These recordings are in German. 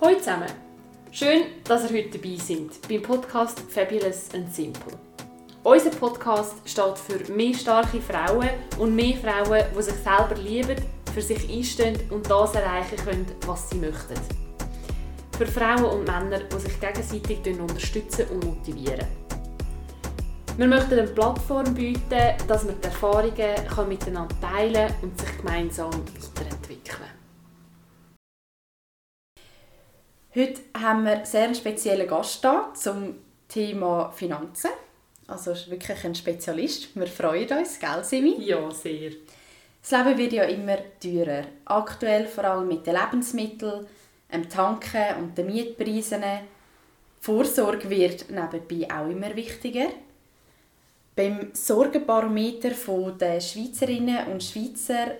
Hallo zusammen! Schön, dass ihr heute dabei seid beim Podcast Fabulous and Simple. Unser Podcast steht für mehr starke Frauen und mehr Frauen, die sich selber lieben, für sich einstehen und das erreichen können, was sie möchten. Für Frauen und Männer, die sich gegenseitig unterstützen und motivieren. Wir möchten eine Plattform bieten, dass man die Erfahrungen miteinander teilen und sich gemeinsam Heute haben wir einen sehr speziellen Gast da zum Thema Finanzen. Also ist wirklich ein Spezialist. Wir freuen uns, gell, Simi? Ja, sehr. Das Leben wird ja immer teurer. Aktuell vor allem mit den Lebensmitteln, dem Tanken und den Mietpreisen. Die Vorsorge wird nebenbei auch immer wichtiger. Beim Sorgenbarometer der Schweizerinnen und Schweizer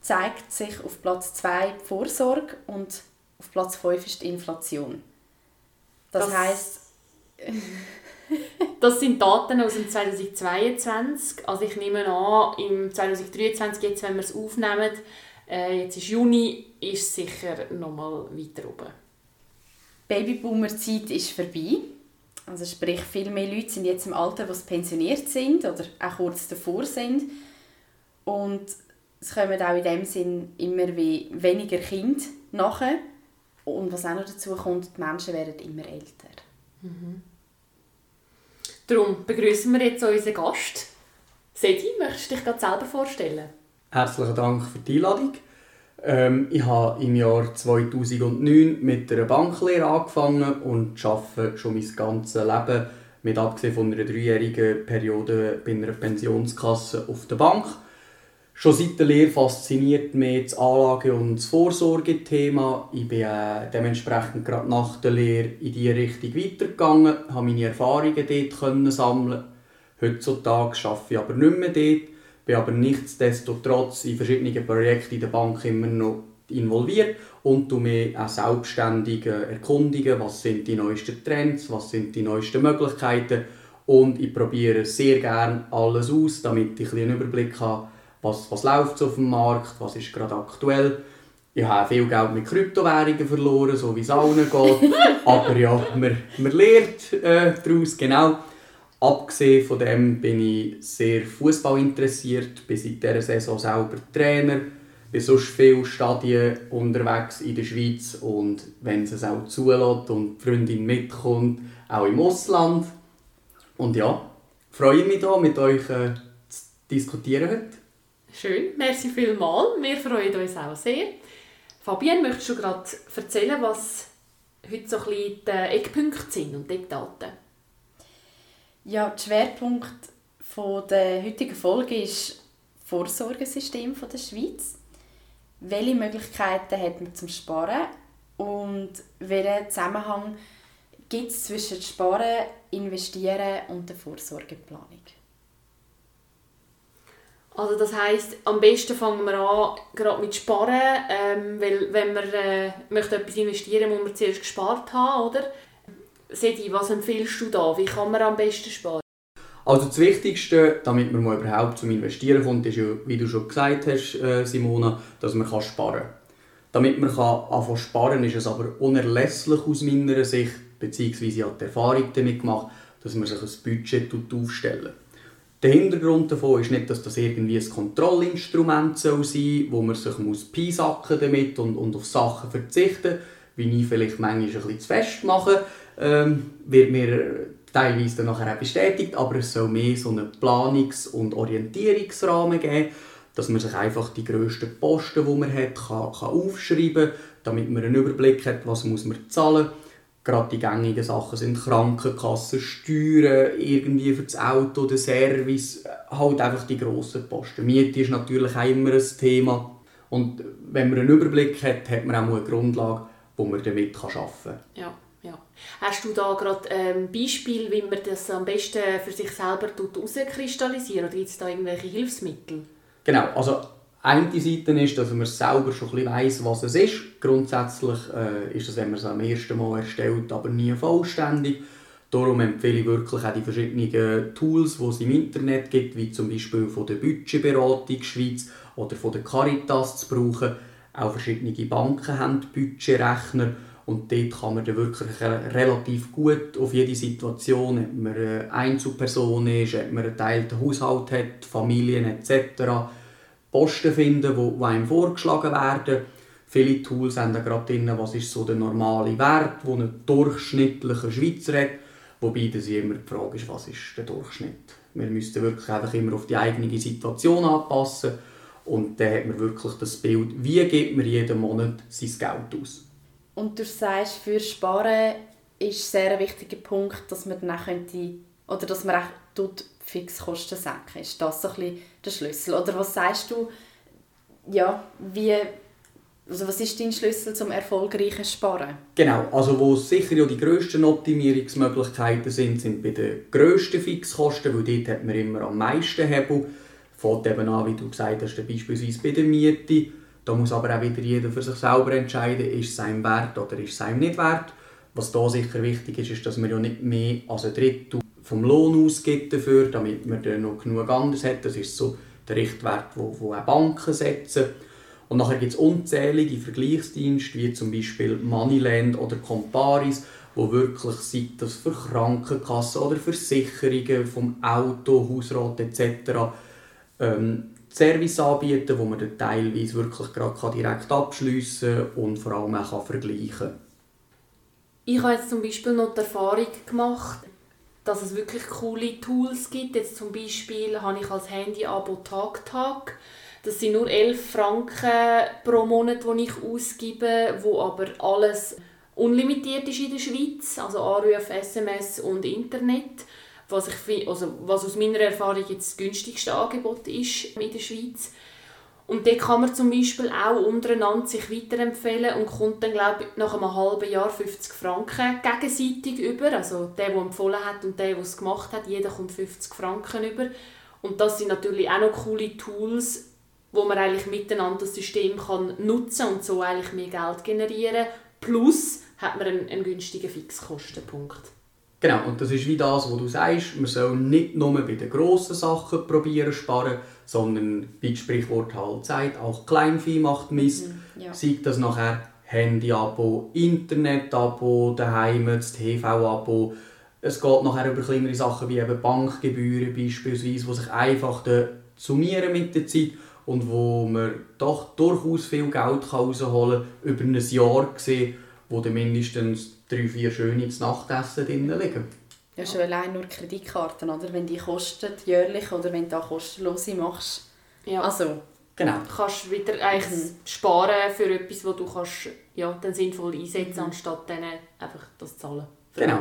zeigt sich auf Platz 2 die Vorsorge und auf Platz 5 ist die Inflation. Das, das heisst... das sind Daten aus dem 2022. Also ich nehme an, im 2023, jetzt, wenn wir es aufnehmen, äh, jetzt ist Juni, ist es sicher noch mal weiter oben. Babyboomer-Zeit ist vorbei. Also sprich, viel mehr Leute sind jetzt im Alter, die pensioniert sind oder auch kurz davor sind. Und es kommen auch in dem Sinn immer wie weniger Kinder nachher. Und was auch noch dazu kommt, die Menschen werden immer älter. Mhm. Darum begrüßen wir jetzt unseren Gast. Sedi, möchtest du dich gerade selber vorstellen? Herzlichen Dank für die Einladung. Ähm, ich habe im Jahr 2009 mit einer Banklehre angefangen und arbeite schon mein ganzes Leben, mit abgesehen von einer dreijährigen Periode bei einer Pensionskasse auf der Bank. Schon seit der Lehre fasziniert mich das Anlage- und das Vorsorgethema. Ich bin äh, dementsprechend gerade nach der Lehre in diese Richtung weitergegangen, habe meine Erfahrungen dort können sammeln. Heutzutage arbeite ich aber nicht mehr dort bin aber nichtsdestotrotz in verschiedenen Projekten in der Bank immer noch involviert und du mich auch selbstständig erkundigen, was sind die neuesten Trends, was sind die neuesten Möglichkeiten und ich probiere sehr gerne alles aus, damit ich einen Überblick habe, was, was läuft auf dem Markt, was ist gerade aktuell. Ich habe viel Geld mit Kryptowährungen verloren, so wie es allen geht, aber ja, man, man lernt äh, daraus, genau. Abgesehen von dem bin ich sehr Fußball interessiert, bin seit dieser Saison selber Trainer, bin sonst viele Stadien unterwegs in der Schweiz und wenn es auch zulässt und die Freundin mitkommt, auch im Ausland. Und ja, freue mich hier mit euch äh, zu diskutieren heute. Schön, merci vielmals. Wir freuen uns auch sehr. Fabienne, möchtest du gerade erzählen, was heute so ein bisschen die Eckpunkte sind und die Eckdaten? Ja, der Schwerpunkt der heutigen Folge ist das Vorsorgesystem der Schweiz. Welche Möglichkeiten hat man zum Sparen und welchen Zusammenhang gibt es zwischen Sparen, Investieren und der Vorsorgeplanung? Also das heißt, am besten fangen wir an gerade mit Sparen, ähm, weil wenn man äh, möchte etwas investieren, muss man zuerst gespart haben, oder? Sedi, was empfiehlst du da? Wie kann man am besten sparen? Also das Wichtigste, damit man mal überhaupt zum Investieren kommt, ist ja, wie du schon gesagt hast, äh, Simona, dass man kann sparen kann. Damit man kann anfangen sparen ist es aber unerlässlich aus meiner Sicht, beziehungsweise habe die Erfahrung damit gemacht, dass man sich ein Budget aufstellen Der Hintergrund davon ist nicht, dass das irgendwie ein Kontrollinstrument sein soll, wo man sich muss peisacken damit und, und auf Sachen verzichten, wie ich vielleicht manchmal ein bisschen zu fest mache ähm, wird mir teilweise dann nachher auch bestätigt, aber es soll mehr so einen Planungs- und Orientierungsrahmen geben, dass man sich einfach die grössten Posten, die man hat, kann, kann aufschreiben kann, damit man einen Überblick hat, was muss man zahlen Gerade die gängigen Sachen sind Krankenkassen, Steuern, irgendwie für das Auto, den Service, halt einfach die grossen Posten. Miete ist natürlich auch immer ein Thema. Und wenn man einen Überblick hat, hat man auch eine Grundlage, wo man damit arbeiten kann. Ja. Ja. Hast du da gerade ein ähm, Beispiel, wie man das am besten für sich selber herauskristallisiert? Oder gibt es da irgendwelche Hilfsmittel? Genau, also eine Seite ist, dass man selber schon ein weiss, was es ist. Grundsätzlich äh, ist es, wenn man es am ersten Mal erstellt, aber nie vollständig. Darum empfehle ich wirklich auch die verschiedenen Tools, die es im Internet gibt, wie zum Beispiel von der Budgetberatung Schweiz oder von der Caritas zu brauchen. Auch verschiedene Banken haben Budgetrechner Und dort kann man dann wirklich relativ gut auf jede Situation, ob man eine Einzelperson ist, ob man einen teilten Haushalt hat, Familien etc., Posten finden, die einem vorgeschlagen werden. Viele Tools haben da gerade drin, was ist so der normale Wert, den ein durchschnittlicher Schweizer hat. Wobei das immer die Frage ist, was ist der Durchschnitt? Wir müssten wirklich einfach immer auf die eigene Situation anpassen und dann hat man wirklich das Bild, wie gibt man jeden Monat sein Geld aus. Und du sagst, für Sparen ist sehr ein wichtiger Punkt, dass man dann könnte, oder dass man auch Fixkosten senken. Ist das so ein bisschen der Schlüssel? Oder was sagst du, ja, wie, also was ist dein Schlüssel zum erfolgreichen Sparen? Genau, also wo sicher ja die grössten Optimierungsmöglichkeiten sind, sind bei den grössten Fixkosten, weil dort hat man immer am meisten Hebel. Fängt eben an, wie du gesagt hast, beispielsweise bei der Miete. Da muss aber auch wieder jeder für sich selber entscheiden, ist es einem wert oder ist es einem nicht wert. Was da sicher wichtig ist, ist, dass man ja nicht mehr als ein Drittel vom Lohn ausgibt dafür, damit man dann noch genug anderes hat. Das ist so der Richtwert, wo, wo Banken setzen. Und nachher gibt es unzählige Vergleichsdienste, wie zum Beispiel Moneyland oder Comparis, wo wirklich, sei das für Krankenkassen oder Versicherungen vom Auto, Hausrat etc., ähm, Service anbieten, wo man dann teilweise wirklich gerade direkt abschliessen kann und vor allem auch vergleichen kann. Ich habe jetzt zum Beispiel noch die Erfahrung gemacht, dass es wirklich coole Tools gibt. Jetzt zum Beispiel habe ich als Handy-Abo TagTag. Das sind nur 11 Franken pro Monat, die ich ausgebe, wo aber alles unlimitiert ist in der Schweiz, also Anrufe, SMS und Internet was, ich, also, was aus meiner Erfahrung jetzt das günstigste Angebot ist in der Schweiz. Und dort kann man zum Beispiel auch untereinander sich weiterempfehlen und kommt dann, glaube ich, nach einem halben Jahr 50 Franken gegenseitig über. Also der, der empfohlen hat und der, der es gemacht hat, jeder kommt 50 Franken über. Und das sind natürlich auch noch coole Tools, wo man eigentlich miteinander das System kann nutzen und so eigentlich mehr Geld generieren. Plus hat man einen, einen günstigen Fixkostenpunkt. Genau, und das ist wie das, was du sagst, man soll nicht nur bei den grossen Sachen probieren sparen, sondern wie das Sprichwort halt sagt, auch Kleinvieh macht Mist. Mhm, ja. Sei das nachher Handy-Abo, Internet-Abo, daheim das TV-Abo. Es geht nachher über kleinere Sachen wie eben Bankgebühren beispielsweise, die sich einfach summieren mit der Zeit und wo man doch durchaus viel Geld rausholen kann, über ein Jahr gesehen, wo dann mindestens drei, vier schöne Nachtessen drin liegen. Ja, schon allein nur Kreditkarten, oder? Wenn die kosten jährlich oder wenn du da kostenlose machst. Ja. Also, genau. Du kannst wieder eigentlich mhm. sparen für etwas, das du kannst, ja, dann sinnvoll einsetzen mhm. anstatt dann einfach das zahlen. Für genau.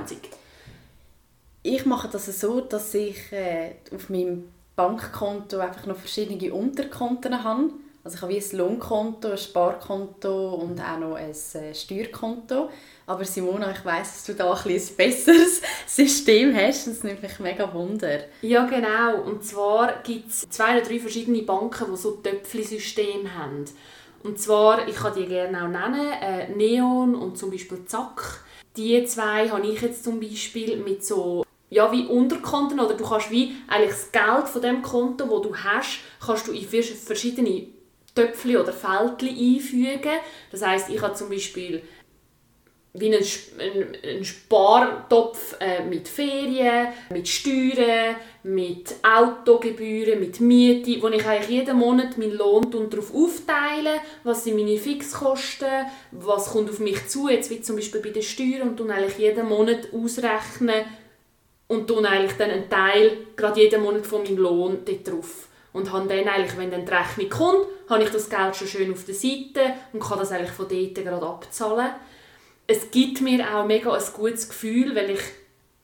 Ich mache das so, dass ich äh, auf meinem Bankkonto einfach noch verschiedene Unterkonten habe. Also ich habe wie ein Lohnkonto, ein Sparkonto und auch noch ein äh, Steuerkonto. Aber Simona, ich weiss, dass du da ein, ein besseres System hast. Das nimmt mich mega Wunder. Ja, genau. Und zwar gibt es zwei oder drei verschiedene Banken, die so Töpfli-Systeme haben. Und zwar, ich kann die gerne auch nennen, äh, Neon und zum Beispiel Zack. Die zwei habe ich jetzt zum Beispiel mit so ja, wie Unterkonten oder du kannst wie eigentlich das Geld von dem Konto, wo du hast, kannst du in verschiedene Töpfchen oder Fältchen einfügen. Das heißt, ich habe zum Beispiel wie ein, ein, ein Spartopf äh, mit Ferien, mit Steuern, mit Autogebühren, mit Miete, wo ich eigentlich jeden Monat meinen Lohn darauf aufteile, was sind meine Fixkosten, was kommt auf mich zu, jetzt wie zum Beispiel bei den Steuern und dann eigentlich jeden Monat ausrechnen und dann eigentlich dann einen Teil, gerade jeden Monat von meinem Lohn dort drauf. Und habe dann eigentlich, wenn dann die Rechnung kommt, habe ich das Geld schon schön auf der Seite und kann das eigentlich von dort gerade abzahlen es gibt mir auch mega ein gutes Gefühl, weil ich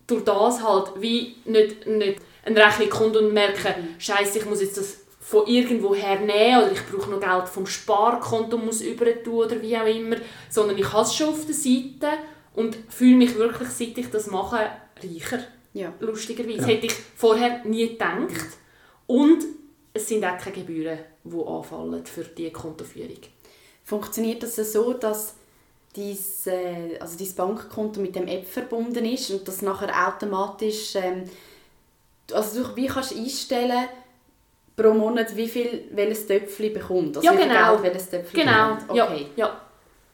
durch das halt wie nicht, nicht eine Rechnung kommt und merke, mhm. Scheiße, ich muss jetzt das von irgendwo her nehmen oder ich brauche noch Geld vom Sparkonto muss über tun oder wie auch immer, sondern ich habe es schon auf der Seite und fühle mich wirklich, seit ich das mache, reicher. Ja. Lustigerweise. Ja. Hätte ich vorher nie gedacht. Und es sind auch keine Gebühren, die anfallen für diese Kontoführung. Funktioniert das so, dass dein, also dein Bankkonto mit dem App verbunden ist und das nachher automatisch ähm, also du wie kannst einstellen pro Monat wie viel welches Töpfchen bekommt? Also ja genau. Geld, welches Töpfchen genau. okay. ja, ja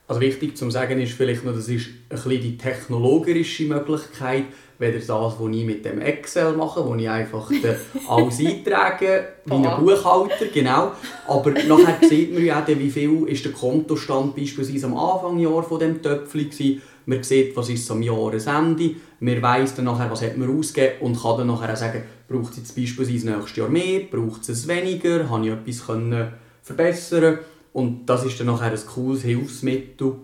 Also wichtig zu sagen ist vielleicht noch, das ist ein bisschen die technologische Möglichkeit, weder das, was ich mit dem Excel mache, wo ich einfach alles eintrage, wie ein Buchhalter, genau. Aber nachher sieht man ja auch, wie viel ist der Kontostand beispielsweise am Anfangsjahr von dem Töpfchen war. Man sieht, was ist am Jahresende. Man weiss dann nachher, was hat man ausgegeben und kann dann nachher auch sagen, braucht es jetzt beispielsweise nächstes Jahr mehr, braucht es weniger, habe ich etwas können verbessern und das ist dann nachher ein cooles Hilfsmittel.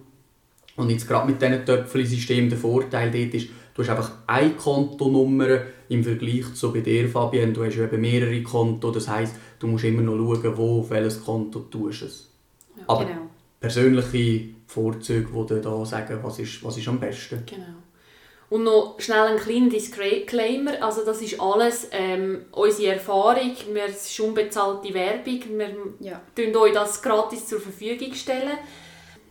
Und jetzt gerade mit diesen Töpfchen-System der Vorteil dort ist, Du hast einfach eine Kontonummer im Vergleich zu bei dir, Fabian. Du hast eben mehrere Konten. Das heisst, du musst immer noch schauen, wo auf welches Konto du es. Ja, Aber genau. persönliche Vorzüge, die da sagen, was ist, was ist am besten. Genau. Und noch schnell ein kleiner Disclaimer, also das ist alles ähm, unsere Erfahrung, wir, es ist unbezahlte Werbung, wir ja. stellen euch das gratis zur Verfügung stellen.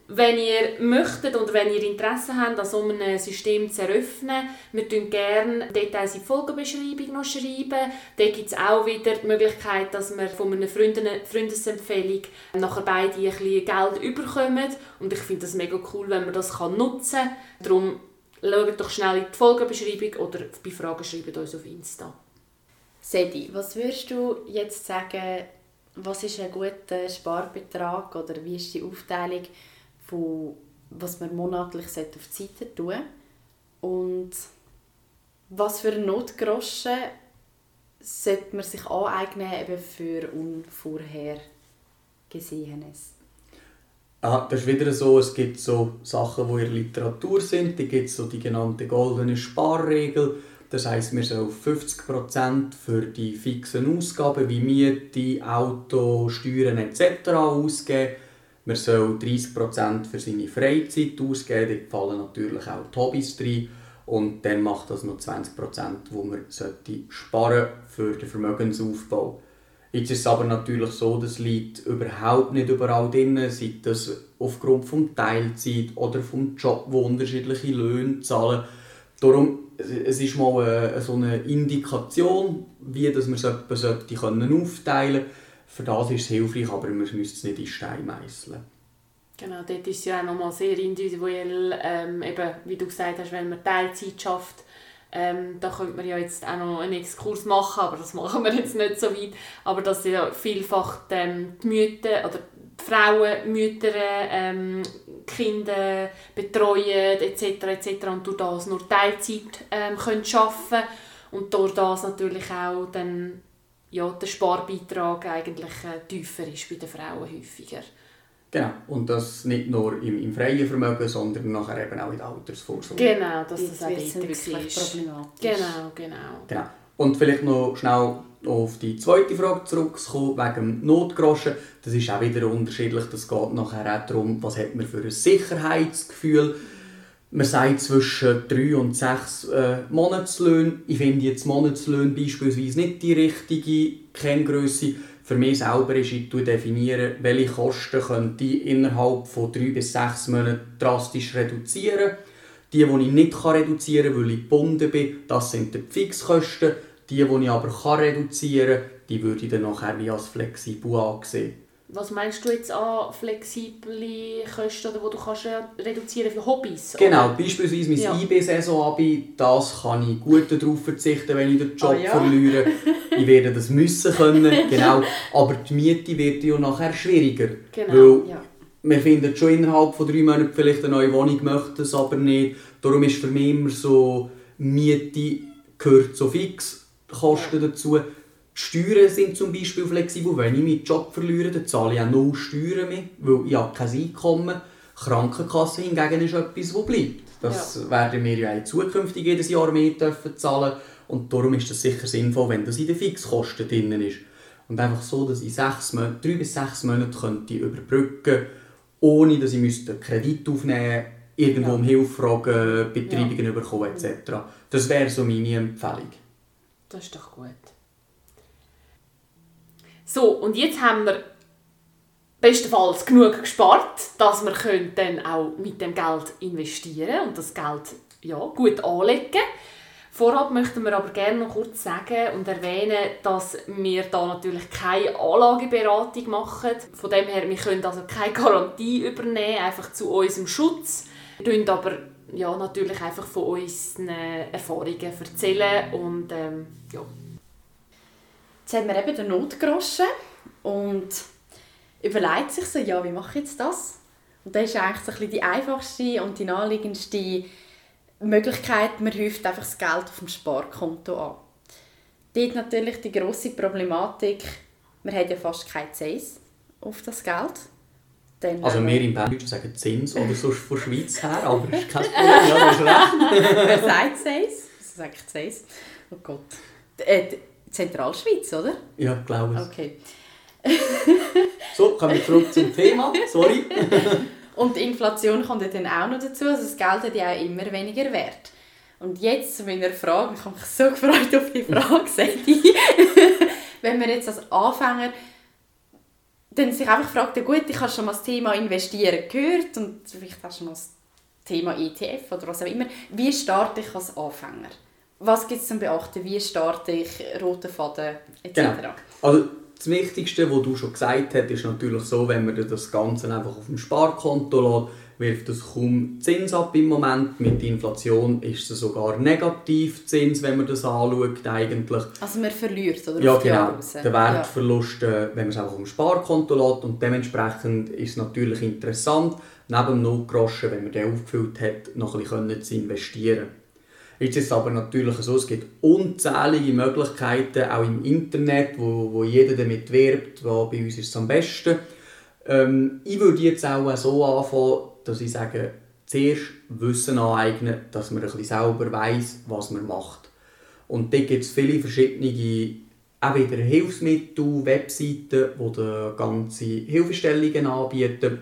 Wenn ihr möchtet und wenn ihr Interesse habt, an so einem System zu eröffnen, wir schreiben gerne Details in die Folgenbeschreibung noch. Schreiben. Da gibt es auch wieder die Möglichkeit, dass wir von einer Freundin, Freundesempfehlung nachher beide ein bisschen Geld überkommen. Und ich finde das mega cool, wenn man das nutzen kann. Darum schaut doch schnell in die Folgenbeschreibung oder bei Fragen schreibt uns auf Insta. Sedi, was würdest du jetzt sagen, was ist ein guter Sparbetrag oder wie ist die Aufteilung von was man monatlich auf die Seite tun und was für Notgroschen sollte man sich aneignen eben für Unvorhergesehenes? Ah, das ist wieder so, es gibt so Sachen, die in der Literatur sind, da gibt so die genannte goldene Sparregel, das heisst, wir sollen 50% für die fixen Ausgaben wie Miete, Auto, Steuern etc. ausgeben man soll 30% für seine Freizeit ausgeben, dort fallen natürlich auch die Hobbys rein. Und dann macht das noch 20%, wo man sparen für den Vermögensaufbau. Jetzt ist es aber natürlich so, das liegt überhaupt nicht überall drin, sei das aufgrund von Teilzeit oder vom Job, wo unterschiedliche Löhne zahlen. Darum, es ist mal eine, so eine Indikation, wie das man es etwa sollte aufteilen sollte für das ist es hilfreich, aber man müsste es nicht in Stein meißeln. Genau, dort ist es ja auch nochmal sehr individuell, ähm, eben, wie du gesagt hast, wenn man Teilzeit schafft, ähm, da könnte man ja jetzt auch noch einen Exkurs machen, aber das machen wir jetzt nicht so weit. Aber dass ja vielfach ähm, die Mütter oder die Frauen, Mütter, ähm, Kinder betreuen etc. etc. und durch das nur Teilzeit ähm, können arbeiten und durch das natürlich auch dann ja, der Sparbeitrag eigentlich äh, tiefer ist bei den Frauen häufiger. Genau, und das nicht nur im, im freien Vermögen, sondern nachher eben auch in der Altersvorsorge. Genau, dass das auch dort problematisch. Genau, genau. genau. Und vielleicht noch schnell auf die zweite Frage zurückzukommen, wegen dem Notgroschen. Das ist auch wieder unterschiedlich. Das geht nachher auch darum, was hat man für ein Sicherheitsgefühl man sagt zwischen drei und sechs äh, Monatslöhne. Ich finde jetzt Monatslöhne beispielsweise nicht die richtige Kenngröße. Für mich selber ist, ich definiere, welche Kosten könnte ich innerhalb von drei bis sechs Monaten drastisch reduzieren. Die, die ich nicht reduzieren kann, weil ich gebunden bin, das sind die Fixkosten. Die, die ich aber reduzieren kann, die würde ich dann nachher wie als flexibel ansehen. Was meinst du jetzt an flexible Kosten, oder wo du kannst reduzieren für Hobbys? Genau, oder? beispielsweise mein ja. IB-Saison-Abi, das kann ich gut darauf verzichten, wenn ich den Job ah, ja. verliere. ich werde das müssen können, genau. Aber die Miete wird ja nachher schwieriger. Genau, weil ja. Wir finden schon innerhalb von drei Monaten vielleicht eine neue Wohnung, möchten es aber nicht. Darum ist für mich immer so, Miete gehört so fix, Kosten dazu. Die Steuern sind zum Beispiel flexibel. Wenn ich meinen Job verliere, dann zahle ich auch null Steuern mehr, weil ich habe kein Einkommen Krankenkasse hingegen ist etwas, das bleibt. Das ja. werden wir ja zukünftig jedes Jahr mehr dürfen zahlen und darum ist das sicher sinnvoll, wenn das in den Fixkosten drin ist. Und einfach so, dass ich sechs Monate, drei bis sechs Monate könnte überbrücken ohne dass ich einen Kredit aufnehmen müsste, irgendwo ja. um Hilfe fragen, Betreibungen ja. bekommen etc. Das wäre so meine Empfehlung. Das ist doch gut. So, und jetzt haben wir bestenfalls genug gespart, dass wir dann auch mit dem Geld investieren und das Geld ja, gut anlegen Vorab möchten wir aber gerne noch kurz sagen und erwähnen, dass wir da natürlich keine Anlageberatung machen. Von dem her, wir können also keine Garantie übernehmen, einfach zu unserem Schutz. Wir tun aber ja, natürlich einfach von unseren Erfahrungen erzählen und ähm, ja. Jetzt haben wir eben den Notgroschen und überlegt sich so, ja, wie mache ich jetzt das? Und das ist eigentlich so ein bisschen die einfachste und die naheliegendste Möglichkeit, man häuft einfach das Geld auf dem Sparkonto an. Dort natürlich die grosse Problematik, man hat ja fast kein Zins auf das Geld. Dann, also wir im Berndeutschen sagen Zins oder so von Schweiz her, aber das ist kein Problem, ja, das ist recht. Wer sagt Zins? Was sagt Zins? Oh Gott. Äh, Zentralschweiz, oder? Ja, glaube ich. Okay. so, kommen wir zurück zum Thema. Sorry. Und die Inflation kommt dann auch noch dazu. Also das Geld hat ja auch immer weniger Wert. Und jetzt zu meiner Frage, ich habe mich so gefreut auf die Frage, Seti. Wenn man jetzt als Anfänger dann sich einfach fragt, ja gut, ich habe schon mal das Thema Investieren gehört und vielleicht du schon mal das Thema ETF oder was auch immer. Wie starte ich als Anfänger? Was gibt es zum Beachten? Wie starte ich rote Faden etc.? Genau. Also das Wichtigste, was du schon gesagt hast, ist natürlich so, wenn man das Ganze einfach auf dem Sparkonto lässt, wirft das kaum Zins ab im Moment. Mit der Inflation ist es sogar negativ Zins, wenn man das anschaut eigentlich. Also man verliert, oder? Ja, genau. Der Wertverlust, ja. wenn man es einfach auf dem Sparkonto lässt und dementsprechend ist es natürlich interessant, neben dem Notgroschen, wenn man den aufgefüllt hat, noch ein bisschen zu investieren. Jetzt ist es aber natürlich so, es gibt unzählige Möglichkeiten, auch im Internet, wo, wo jeder damit wirbt, wo bei uns ist es am besten. Ähm, ich würde jetzt auch so anfangen, dass ich sage, zuerst Wissen aneignen, dass man ein bisschen selber weiß, was man macht. Und da gibt es viele verschiedene auch wieder Hilfsmittel, Webseiten, die ganze Hilfestellungen anbieten.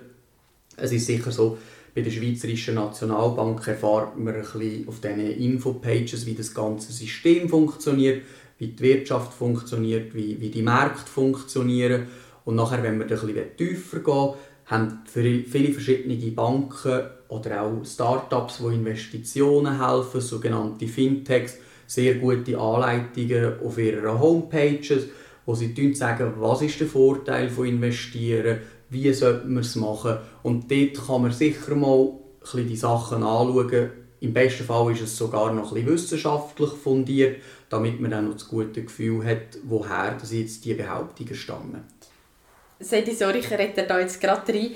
Es ist sicher so, bei der Schweizerischen Nationalbank erfahrt man ein bisschen auf diesen Infopages, wie das ganze System funktioniert, wie die Wirtschaft funktioniert, wie, wie die Märkte funktionieren. Und nachher, wenn wir ein bisschen tiefer gehen, haben viele verschiedene Banken oder auch Startups, die Investitionen helfen, sogenannte Fintechs, sehr gute Anleitungen auf ihren Homepages, wo sie sagen, was ist der Vorteil von investieren, wie sollte man es machen. Und dort kann man sicher mal die Sachen anschauen. Im besten Fall ist es sogar noch ein wissenschaftlich fundiert, damit man dann noch das gute Gefühl hat, woher das jetzt die Behauptungen stammen. Seid sorry, ich rede da jetzt gerade rein.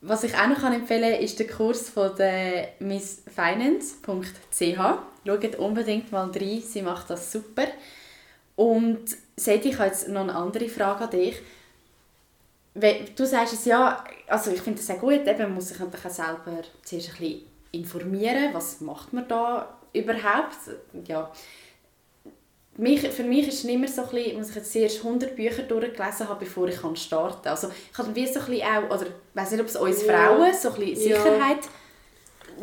Was ich auch noch empfehlen kann, ist der Kurs von der missfinance.ch. Schaut unbedingt mal rein, sie macht das super. Und Seti, ich habe jetzt noch eine andere Frage an dich du sagst es ja, also ich finde es sehr gut, eben, man muss sich natürlich auch selber zuerst ein bisschen informieren, was macht man da überhaupt, ja. Mich, für mich ist es immer so ein bisschen, muss ich jetzt zuerst 100 Bücher durchgelesen habe, bevor ich starten kann. Also ich habe wie so ein bisschen auch, oder ich weiß nicht, ob es uns ja. Frauen so ein bisschen Sicherheit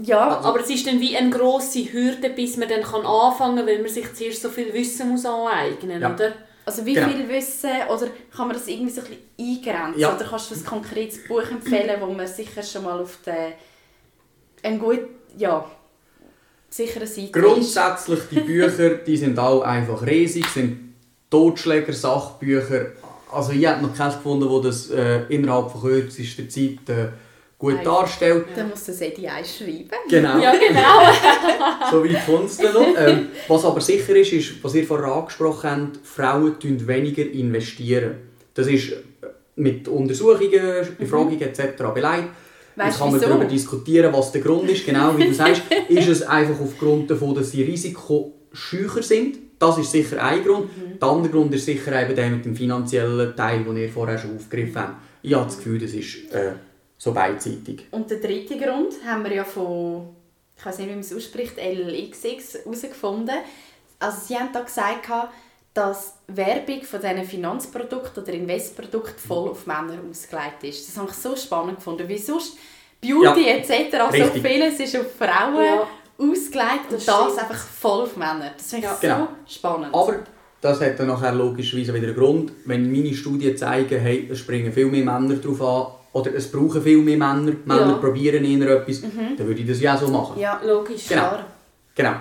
ja, also, aber es ist dann wie eine grosse Hürde, bis man dann anfangen kann, weil man sich zuerst so viel Wissen muss aneignen muss, ja. Also wie genau. viel Wissen, oder kann man das irgendwie so ein bisschen eingrenzen? Ja. Oder kannst du ein konkretes Buch empfehlen, wo man sicher schon mal auf der ein gut, ja, sicheren Seite Grundsätzlich, ist. die Bücher, die sind alle einfach riesig, sind Totschläger, Sachbücher. Also ich habe noch keins gefunden, wo das äh, innerhalb von kürzester Zeit äh, gut Nein. darstellt. Dann muss das Edi schreiben. Genau. Ja, genau. so weit kommt es dann noch. Ähm, was aber sicher ist, ist, was ihr vorher angesprochen habt, Frauen investieren weniger investieren. Das ist mit Untersuchungen, Befragungen mhm. etc. belegt. Jetzt kann man wieso? darüber diskutieren, was der Grund ist. Genau wie du sagst, ist es einfach aufgrund davon, dass sie risikoscheucher sind. Das ist sicher ein Grund. Mhm. Der andere Grund ist sicher eben der mit dem finanziellen Teil, den ihr vorher schon aufgegriffen habt. Ich habe das Gefühl, das ist... Äh, so beidseitig. Und der dritte Grund haben wir ja von, ich weiß nicht, wie man es ausspricht, LXX herausgefunden. Also sie haben da gesagt, dass Werbung von diesen Finanzprodukten oder Investprodukten voll auf Männer ausgelegt ist. Das habe ich so spannend gefunden, wie sonst Beauty ja, etc. Also so vieles ist auf Frauen ja. ausgelegt und das, das einfach voll auf Männer. Das finde ich ja. so genau. spannend. Aber das hat dann nachher logischerweise wieder einen Grund, wenn meine Studien zeigen, hey, es springen viel mehr Männer darauf an, oder es brauchen viel mehr Männer, Männer ja. probieren eher etwas, mhm. dann würde ich das ja auch so machen. Ja, logisch, genau. klar. Genau.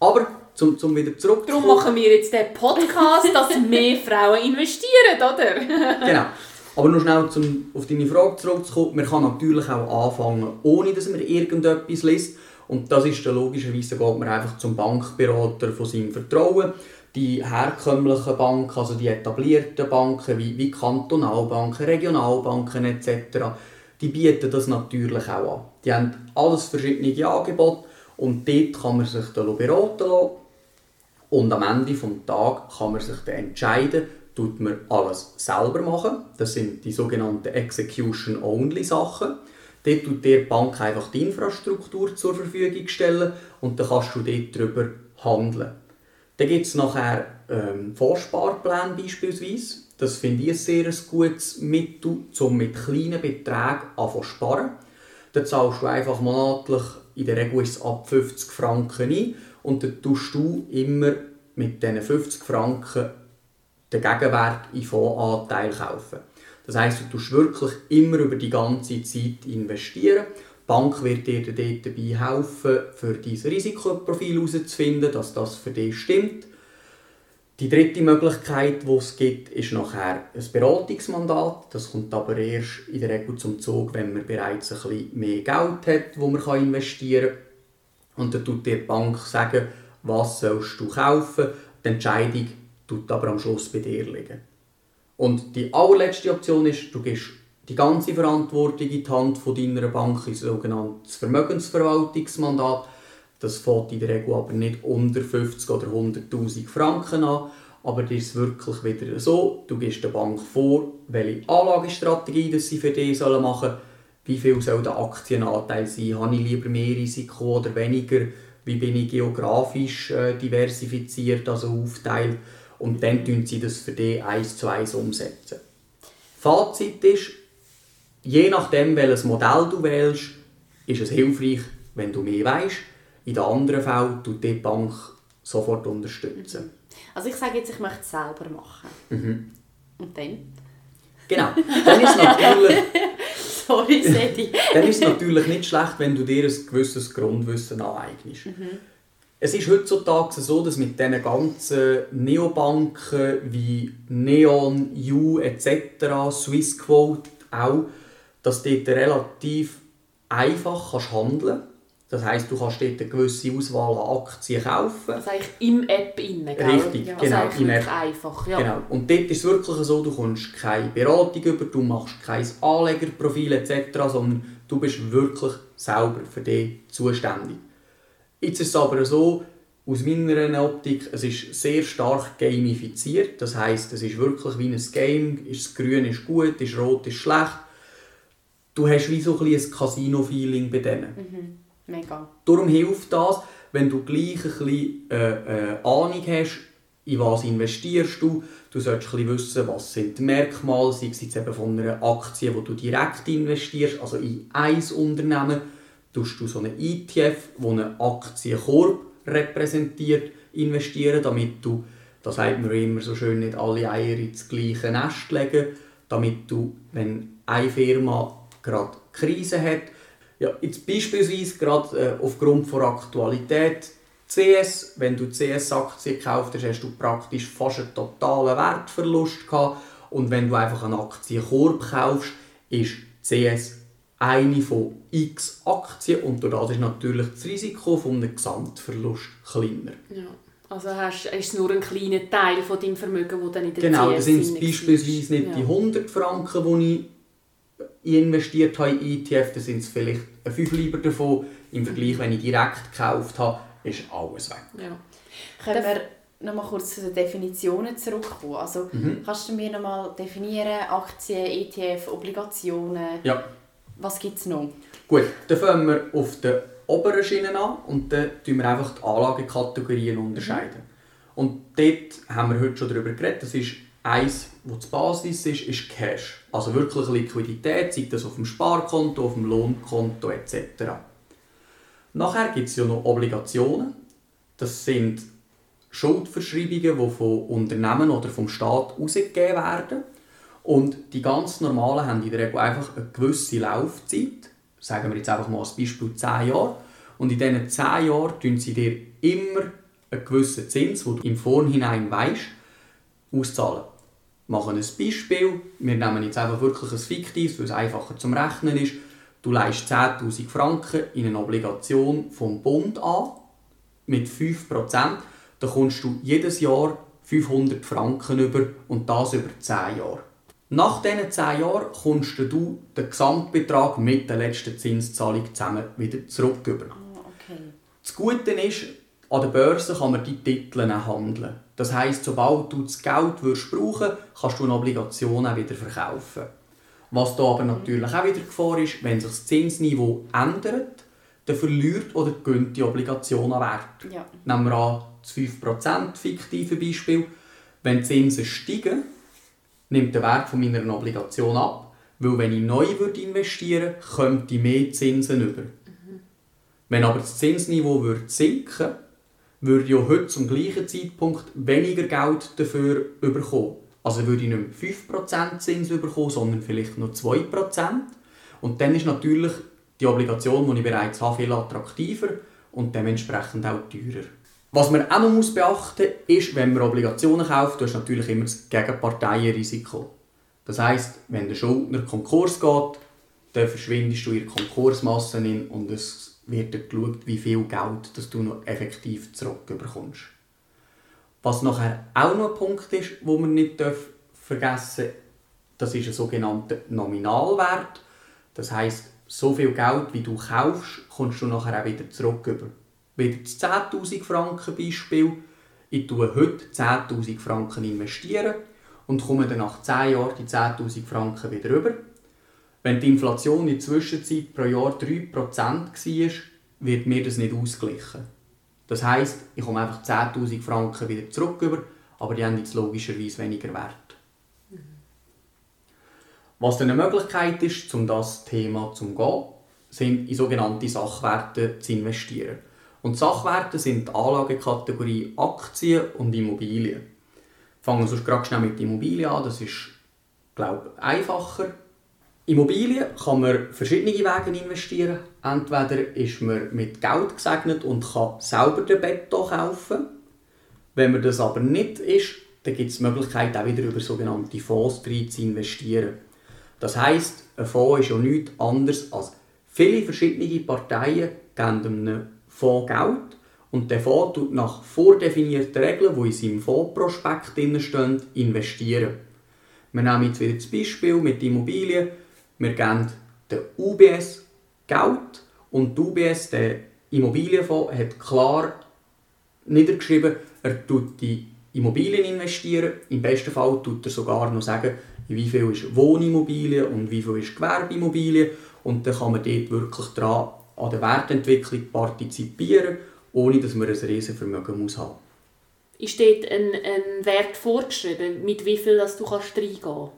Aber zum, zum wieder zurück. Darum machen wir jetzt den Podcast, dass mehr Frauen investieren, oder? genau. Aber nur schnell zum, auf deine Frage zurückzukommen. Man kann natürlich auch anfangen, ohne dass man irgendetwas liest. Und das ist dann logischerweise, geht man einfach zum Bankberater von seinem Vertrauen. Die herkömmlichen Banken, also die etablierten Banken wie, wie Kantonalbanken, Regionalbanken etc., die bieten das natürlich auch an. Die haben alles verschiedene Angebote und dort kann man sich dann beraten lassen. Und am Ende des Tages kann man sich dann entscheiden, tut man alles selber machen. Das sind die sogenannten Execution-Only-Sachen. Dort tut die Bank einfach die Infrastruktur zur Verfügung stellen und dann kannst du dort darüber handeln. Dann gibt es nachher ähm, Vorsparpläne beispielsweise. Das finde ich ein sehr gutes Mittel, um mit kleinen Beträgen zu sparen. Dann zahlst du einfach monatlich, in der Regel ist es ab 50 Franken ein und dann tust du immer mit diesen 50 Franken den Gegenwert in Fondsanteil kaufen. Das heisst, du tust wirklich immer über die ganze Zeit investieren. Bank wird dir dabei helfen, für dein Risikoprofil herauszufinden, dass das für dich stimmt. Die dritte Möglichkeit, die es gibt, ist nachher ein Beratungsmandat. Das kommt aber erst in der Regel zum Zug, wenn man bereits ein bisschen mehr Geld hat, wo man investieren kann. Und dann tut die Bank sagen, was sollst du kaufen. Die Entscheidung tut aber am Schluss bei dir liegen. Und die allerletzte Option ist, du gibst die ganze Verantwortung in die Hand von deiner Bank, ein sogenanntes Vermögensverwaltungsmandat. Das fängt in der Regel aber nicht unter 50 oder 100'000 Franken an. Aber das ist wirklich wieder so, du gibst der Bank vor, welche Anlagestrategie das sie für dich machen sollen, wie viel soll der Aktienanteil sein, habe ich lieber mehr Risiko oder weniger, wie bin ich geografisch äh, diversifiziert, also aufteilt und dann tun sie das für dich eins zu eins umsetzen. Fazit ist, je nachdem welches Modell du wählst, ist es hilfreich, wenn du mehr weißt. In den anderen Fällen tut die Bank sofort unterstützen. Also ich sage jetzt, ich möchte es selber machen. Mhm. Und dann? Genau. Dann ist natürlich, Sorry, Sedi. dann ist es natürlich nicht schlecht, wenn du dir ein gewisses Grundwissen aneignest. Es ist heutzutage so, dass mit diesen ganzen Neobanken wie Neon, U etc., Swissquote auch, dass du dort relativ einfach kannst handeln kannst. Das heisst, du kannst dort eine gewisse Auswahl an Aktien kaufen. Also eigentlich im App innen, gell? Richtig, ja, genau, Also im App. einfach, ja. Genau. Und dort ist es wirklich so, du kommst keine Beratung über, du machst kein Anlegerprofil etc., sondern du bist wirklich selber für dich zuständig. Jetzt ist es aber so, aus meiner Optik, es ist sehr stark gamifiziert. Das heißt, es ist wirklich wie ein Game. Ist das Grün ist gut, ist Rot ist schlecht. Du hast wie so ein, ein Casino-Feeling bei denen. Mega. Darum hilft das, wenn du gleich ein bisschen äh, äh, Ahnung hast, in was investierst du. Du solltest ein bisschen wissen, was sind die Merkmale, sei es jetzt eben von einer Aktie, wo du direkt investierst, also in ein Unternehmen, tust du so einen ETF, wo einen Aktienkorb repräsentiert, investieren, damit du, das sagt man immer so schön, nicht alle Eier ins gleiche Nest legen, damit du, wenn eine Firma gerade Krise hat, ja, jetzt beispielsweise gerade äh, aufgrund von Aktualität CS, wenn du CS-Aktien gekauft hast, hast du praktisch fast einen totalen Wertverlust gehabt. Und wenn du einfach einen Aktienkorb kaufst, ist CS eine von x Aktien und durch das ist natürlich das Risiko von einem Gesamtverlust kleiner. Ja. Also hast, ist es nur ein kleiner Teil von deinem Vermögen, das dann in der Genau, CS das sind beispielsweise nicht die 100 Franken, die ich investiert habe in ETF, das sind vielleicht ein Fünfliber davon. Im Vergleich, wenn ich direkt gekauft habe, ist alles weg. Ja. Können wir noch mal kurz zu den Definitionen zurückkommen? Also, Mhm. kannst du mir noch mal definieren, Aktien, ETF, Obligationen, Ja, was gibt es noch? gut. Dann fangen wir auf der oberen Schiene an und dann tun wir einfach die Anlagekategorien unterscheiden. Und dort haben wir heute schon darüber geredet, das ist eins, was die Basis ist, ist Cash. Also wirklich Liquidität, sei das auf dem Sparkonto, auf dem Lohnkonto etc. Nachher gibt es ja noch Obligationen. Das sind Schuldverschreibungen, die von Unternehmen oder vom Staat ausgegeben werden. Und die ganz normalen haben in der Regel einfach eine gewisse Laufzeit. Sagen wir jetzt einfach mal als Beispiel 10 Jahre. Und in diesen 10 Jahren tun sie dir immer einen gewissen Zins, den du im Vorhinein weißt, auszahlen. Wir machen ein Beispiel. Wir nehmen jetzt einfach wirklich ein fiktives, weil es einfacher zum Rechnen ist. Du leist 10'000 Franken in eine Obligation vom Bund an mit 5%. Dann kommst du jedes Jahr 500 Franken über und das über 10 Jahre. Nach diesen 10 Jahren kommst du den Gesamtbetrag mit der letzten Zinszahlung zusammen wieder zurück über. Ah, okay. Das Gute ist, an der Börse kann man die Titel handeln. Das heisst, sobald du das Geld brauchen kannst du eine Obligation auch wieder verkaufen. Was da aber natürlich auch wieder Gefahr ist, wenn sich das Zinsniveau ändert, dann verliert oder gönnt die Obligation an Wert. Ja. Nehmen wir an, das 5% fiktive Beispiel. Wenn die Zinsen steigen, nimmt der Wert von meiner Obligation ab, weil wenn ich neu würde investieren würde, könnte ich mehr Zinsen über. Wenn aber das Zinsniveau würde sinken würde ich ja heute zum gleichen Zeitpunkt weniger Geld dafür bekommen. Also würde ich nicht mehr 5% Zins bekommen, sondern vielleicht nur 2%. Und dann ist natürlich die Obligation, die ich bereits habe, viel attraktiver und dementsprechend auch teurer. Was man auch noch beachten muss, ist, wenn man Obligationen kauft, du hast natürlich immer das Gegenparteienrisiko. Das heisst, wenn der Schuldner Konkurs geht, dann verschwindest du in der Konkursmasse und es wird geschaut, wie viel Geld das du noch effektiv zurückbekommst. Was nachher auch noch ein Punkt ist, wo man nicht vergessen darf, das ist ein sogenannter Nominalwert. Das heisst, so viel Geld, wie du kaufst, kommst du nachher auch wieder zurück. Über. Wieder das 10'000 Franken Beispiel. Ich tue heute 10'000 Franken investieren und komme dann nach 10 Jahren die 10'000 Franken wieder rüber. Wenn die Inflation in der Zwischenzeit pro Jahr 3% war, wird mir das nicht ausgleichen. Das heisst, ich komme einfach 10'000 Franken wieder zurück, aber die haben jetzt logischerweise weniger Wert. Was dann eine Möglichkeit ist, um das Thema zu gehen, sind in sogenannte Sachwerte zu investieren. Und Sachwerte sind die Anlagekategorie Aktien und Immobilien. Fangen wir sonst gerade schnell mit Immobilien an, das ist, glaube ich, einfacher. Immobilien kann man verschiedene Wege investieren. Entweder ist man mit Geld gesegnet und kann selber den Beton kaufen. Wenn man das aber nicht ist, dann gibt es die Möglichkeit, auch wieder über sogenannte Fonds zu investieren. Das heisst, ein Fonds ist ja nichts anderes als viele verschiedene Parteien geben einem Fonds Geld und der Fonds tut nach vordefinierten Regeln, die in seinem Fondsprospekt stehen, investieren. Wir nehmen jetzt wieder das Beispiel mit Immobilien. Wir geben der UBS Geld und die UBS, der Immobilienfonds, hat klar niedergeschrieben, er tut die Immobilien investieren. Im besten Fall tut er sogar noch sagen, wie viel ist Wohnimmobilien und wie viel ist Gewerbeimmobilien. Und dann kann man dort wirklich dran an der Wertentwicklung partizipieren, ohne dass man ein riesen Vermögen muss haben Ist dort ein, ein Wert vorgeschrieben, mit wie viel dass du kannst reingehen kannst?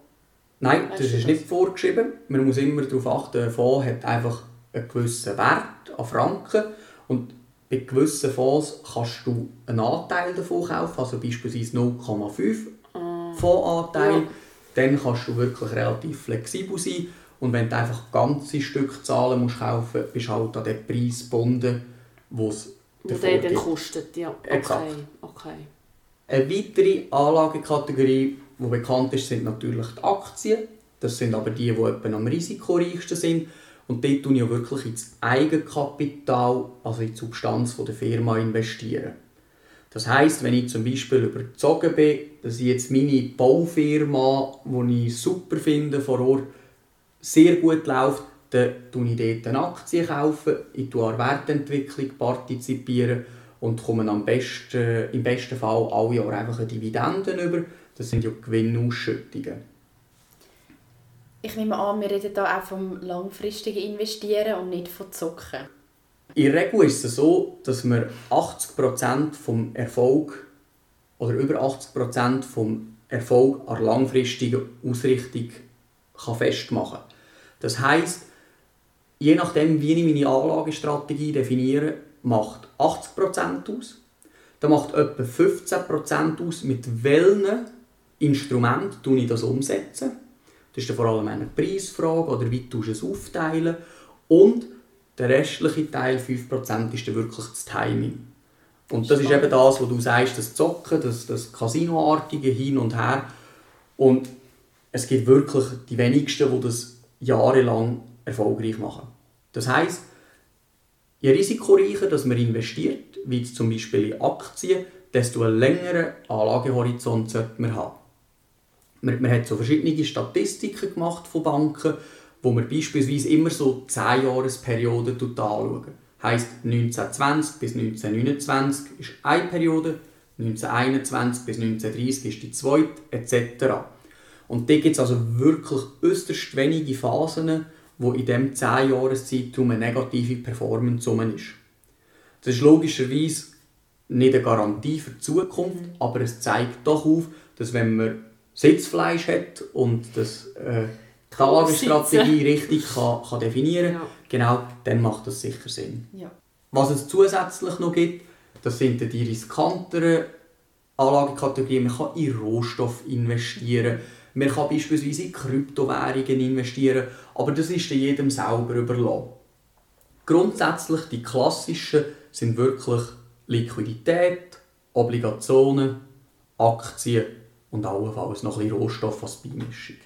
Nein, weißt das ist das? nicht vorgeschrieben. Man muss immer darauf achten, ein Fonds hat einfach einen gewissen Wert an Franken und bei gewissen Fonds kannst du einen Anteil davon kaufen, also beispielsweise 0,5 ah. Fondsanteil. Ja. Dann kannst du wirklich relativ flexibel sein und wenn du einfach ganze Stückzahlen musst kaufen musst, bist du halt an den Preis gebunden, wo es der dann kostet. Ja. Okay. okay. Eine weitere Anlagekategorie die bekannt ist, sind natürlich die Aktien. Das sind aber die, die etwa am risikoreichsten sind. Und dort tue ich wirklich ins Eigenkapital, also in die Substanz der Firma investieren. Das heißt, wenn ich zum Beispiel überzogen bin, dass ich jetzt meine Baufirma, die ich super finde, vor Ort sehr gut läuft, dann kaufe ich dort eine Aktie, kaufen, ich tue an Wertentwicklung partizipieren und komme am besten, im besten Fall alle Jahre einfach eine Dividenden über das sind ja Gewinnausschüttungen. Ich nehme an, wir reden hier auch vom langfristigen Investieren und nicht von Zocken. In der Regel ist es so, dass man 80% vom Erfolg oder über 80% vom Erfolg an langfristiger Ausrichtung kann festmachen kann. Das heisst, je nachdem, wie ich meine Anlagestrategie definiere, macht 80% aus. Dann macht etwa 15% aus, mit welchen Instrument ich das umsetzen. Das ist vor allem eine Preisfrage oder wie du es aufteilen. Und der restliche Teil, 5%, ist dann wirklich das Timing. Und das ist eben das, was du sagst, das Zocken, das, das Casinoartige hin und her. Und es gibt wirklich die wenigsten, die das jahrelang erfolgreich machen. Das heißt, je risikoreicher dass man investiert, wie zum Beispiel in Aktien, desto einen längeren Anlagehorizont sollte man haben. Man, man hat so verschiedene Statistiken gemacht von Banken, wo man beispielsweise immer so 10 Jahresperioden anschauen. Heißt 1920 bis 1929 ist eine Periode, 1921 bis 1930 ist die zweite, etc. Und da gibt es also wirklich äußerst wenige Phasen, wo in diesem 10 Jahreszeitraum eine negative Performance ist. Das ist logischerweise nicht eine Garantie für die Zukunft, mhm. aber es zeigt doch auf, dass wenn man Sitzfleisch hat und das äh, die Anlagestrategie richtig kann, kann definieren kann, ja. genau, dann macht das sicher Sinn. Ja. Was es zusätzlich noch gibt, das sind die riskanteren Anlagekategorien. Man kann in Rohstoff investieren, man kann beispielsweise in Kryptowährungen investieren, aber das ist jedem selber überlassen. Grundsätzlich die klassischen sind wirklich Liquidität, Obligationen, Aktien und allenfalls noch ein bisschen Rohstoff als Beimischung.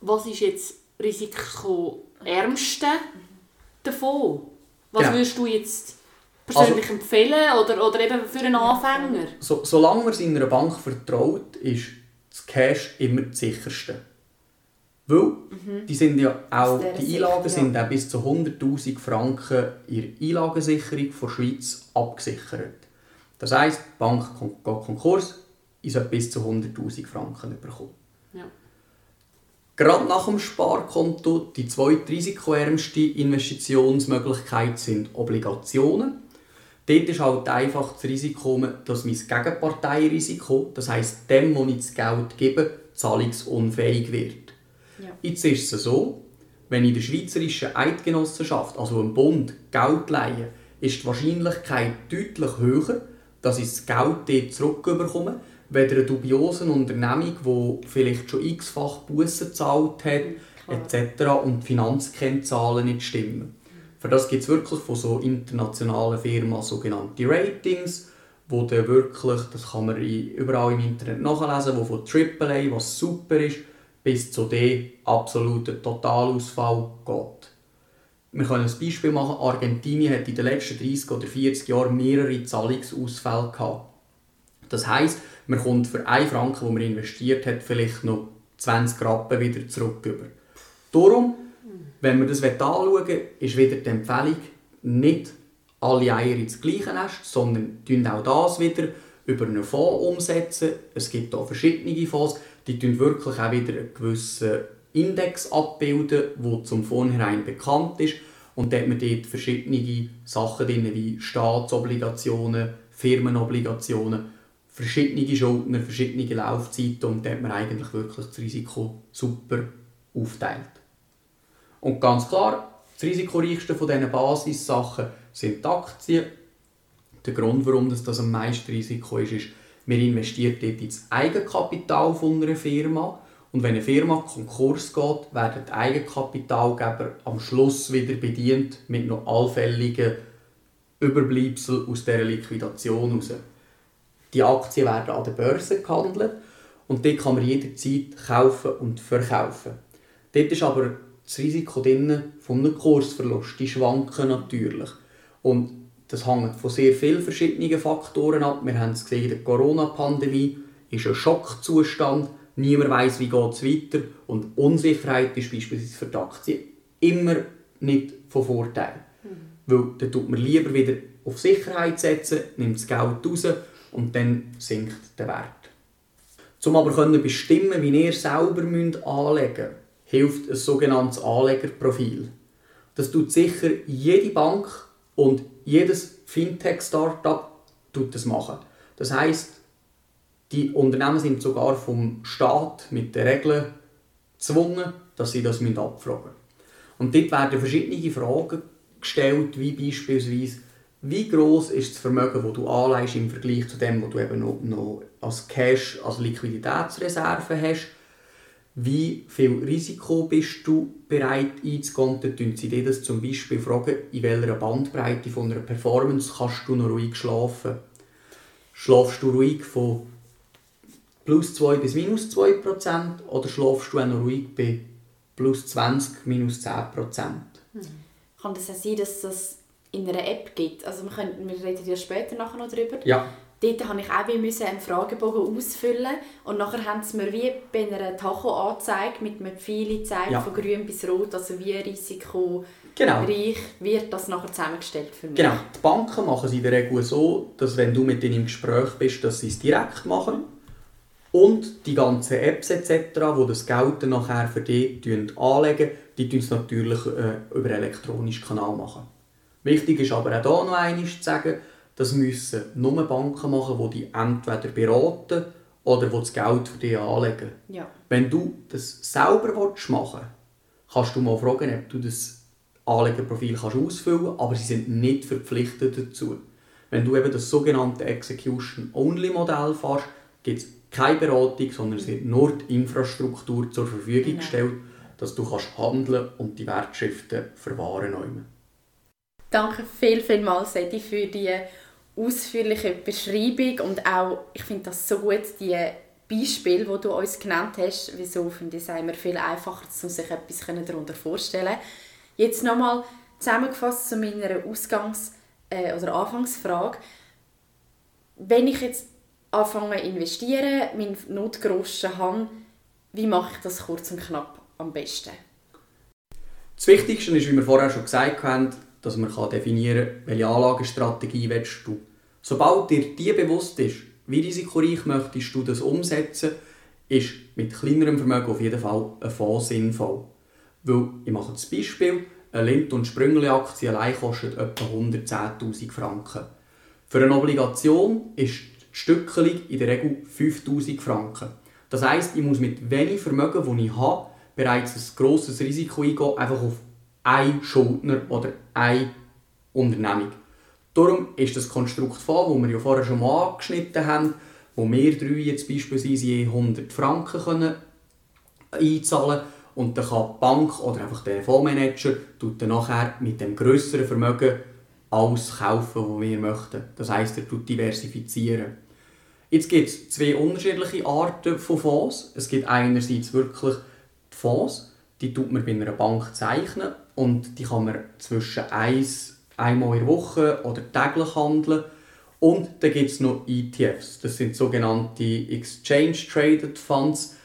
Was ist jetzt risikoärmste davon? Was genau. würdest du jetzt persönlich also, empfehlen oder, oder eben für einen Anfänger? So, solange man seiner Bank vertraut, ist das Cash immer das sicherste. Weil mhm. die, sind ja auch, die Einlagen sind auch bis zu 100'000 Franken in der Einlagensicherung von der Schweiz abgesichert. Das heisst, die Bank geht Konkurs, ich sollte bis zu 100'000 Franken bekommen. Ja. Gerade nach dem Sparkonto, die zweite risikoärmste Investitionsmöglichkeit sind Obligationen. Dort ist halt einfach das Risiko, dass mein Gegenparteirisiko, das heisst, dem, wo ich das Geld gebe, zahlungsunfähig wird. Ja. Jetzt ist es so, wenn ich in der Schweizerischen Eidgenossenschaft, also im Bund, Geld leihe, ist die Wahrscheinlichkeit deutlich höher, dass ich das Geld dort zurückbekomme, weder eine dubiose Unternehmung, die vielleicht schon x-fach Bussen gezahlt hat, etc. und die Finanzkennzahlen nicht stimmen. Für das gibt es wirklich von so internationalen Firmen sogenannte Ratings, wo dann wirklich, das kann man überall im Internet nachlesen, wo von AAA, was super ist, bis zu D absoluten Totalausfall geht. Wir können ein Beispiel machen. Argentinien hat in den letzten 30 oder 40 Jahren mehrere Zahlungsausfälle gehabt. Das heisst, man kommt für einen Franken, den man investiert hat, vielleicht noch 20 Rappen wieder zurück. Darum, wenn wir das anschauen wollen, ist wieder die Empfehlung, nicht alle Eier ins gleiche Nest, sondern auch das wieder über einen Fonds umsetzen. Es gibt hier verschiedene Fonds, die wirklich auch wieder einen gewissen Index abbilden, der zum Vornherein bekannt ist. Und hat man dort verschiedene Sachen drin, wie Staatsobligationen, Firmenobligationen verschiedene Schuldner, verschiedene Laufzeiten und da hat man eigentlich wirklich das Risiko super aufteilt. Und ganz klar, das risikoreichste von diesen Basissachen sind die Aktien. Der Grund, warum das, am meisten Risiko ist, ist, man investiert dort ins Eigenkapital von einer Firma und wenn eine Firma Konkurs geht, werden die Eigenkapitalgeber am Schluss wieder bedient mit noch allfälligen Überbleibseln aus dieser Liquidation heraus. Die Aktien werden an der Börse gehandelt und dort kann man jederzeit kaufen und verkaufen. Dort ist aber das Risiko drin von einem Kursverlust. Die schwanken natürlich. Und das hängt von sehr vielen verschiedenen Faktoren ab. Wir haben es gesehen in der Corona-Pandemie, ist ein Schockzustand. Niemand weiß, wie es weiter Und Unsicherheit ist beispielsweise für die Aktien immer nicht von Vorteil. Mhm. Weil dann tut man lieber wieder auf Sicherheit setzen, nimmt das Geld raus und dann sinkt der Wert. Um aber zu bestimmen, wie ihr selber anlegen müsst, hilft ein sogenanntes Anlegerprofil. Das tut sicher jede Bank und jedes Fintech-Startup das machen. Das heißt, die Unternehmen sind sogar vom Staat mit den Regeln gezwungen, dass sie das abfragen müssen. Und dort werden verschiedene Fragen gestellt, wie beispielsweise, wie groß ist das Vermögen, das du anleihst im Vergleich zu dem, was du eben noch, noch als Cash, als Liquiditätsreserve hast? Wie viel Risiko bist du bereit einzugehen? Dann fragen sie dir das zum Beispiel fragen, in welcher Bandbreite von einer Performance kannst du noch ruhig schlafen. Schlafst du ruhig von plus 2 bis minus 2 Prozent oder schlafst du auch noch ruhig bei plus 20, minus 10 Prozent? Kann das auch sein, dass das in einer App gibt? Also wir, können, wir reden ja später nachher noch darüber. Ja, Dort musste ich auch wie müssen einen Fragebogen ausfüllen und nachher haben sie mir wie bei einer Tacho angezeigt, mit einem Pfeil gezeigt, Ja. von grün bis rot, also wie risikoreich genau. wird das nachher zusammengestellt für mich. Genau, die Banken machen es in der Regel so, dass wenn du mit ihnen im Gespräch bist, dass sie es direkt machen. Und die ganzen Apps etc., die das Geld dann nachher für dich anlegen, die tun es natürlich äh, über einen elektronischen Kanal machen. Wichtig ist aber auch hier noch einmal zu sagen, das müssen nur Banken machen, die dich entweder beraten oder die das Geld für dich anlegen. Ja. Wenn du das selber machen willst, kannst du mal fragen, ob du das Anlegerprofil kannst ausfüllen kannst, aber sie sind nicht verpflichtet dazu. Wenn du eben das sogenannte Execution-Only-Modell fährst, gibt es keine Beratung, sondern es wird nur die Infrastruktur zur Verfügung Genau. gestellt, dass du kannst handeln und die Wertschriften verwahren kannst. Danke viel, vielmals, Edi, für die ausführliche Beschreibung und auch, ich finde das so gut, die Beispiele, die du uns genannt hast, wieso finde ich immer viel einfacher, um sich etwas darunter vorzustellen. Jetzt nochmal zusammengefasst zu meiner Ausgangs- äh, oder Anfangsfrage. Wenn ich jetzt anfange zu investieren, meinen Notgroschen habe, wie mache ich das kurz und knapp am besten? Das Wichtigste ist, wie wir vorher schon gesagt haben, dass man kann definieren kann, welche Anlagestrategie willst du. Sobald dir die bewusst ist, wie risikoreich möchtest du das umsetzen, ist mit kleinerem Vermögen auf jeden Fall ein Fonds sinnvoll. Weil, ich mache das Beispiel, eine Lind- und Sprüngli-Aktie allein kostet etwa 110'000 Franken. Für eine Obligation ist die Stückelung in der Regel 5000 Franken. Das heisst, ich muss mit wenig Vermögen, das ich habe, bereits ein grosses Risiko eingehen, einfach auf einen Schuldner oder eine Unternehmung. Darum ist das Konstrukt Fonds, das wir ja vorher schon mal angeschnitten haben, wo wir drei jetzt beispielsweise je 100 Franken können einzahlen und dann kann die Bank oder einfach der Fondsmanager tut dann nachher mit dem grösseren Vermögen alles kaufen, was wir möchten. Das heisst, er tut diversifizieren. Jetzt gibt es zwei unterschiedliche Arten von Fonds. Es gibt einerseits wirklich die Fonds, die tut man bei einer Bank zeichnen und die kann man zwischen eins, einmal in der Woche oder täglich handeln. Und dann gibt es noch ETFs, das sind sogenannte Exchange Traded Funds.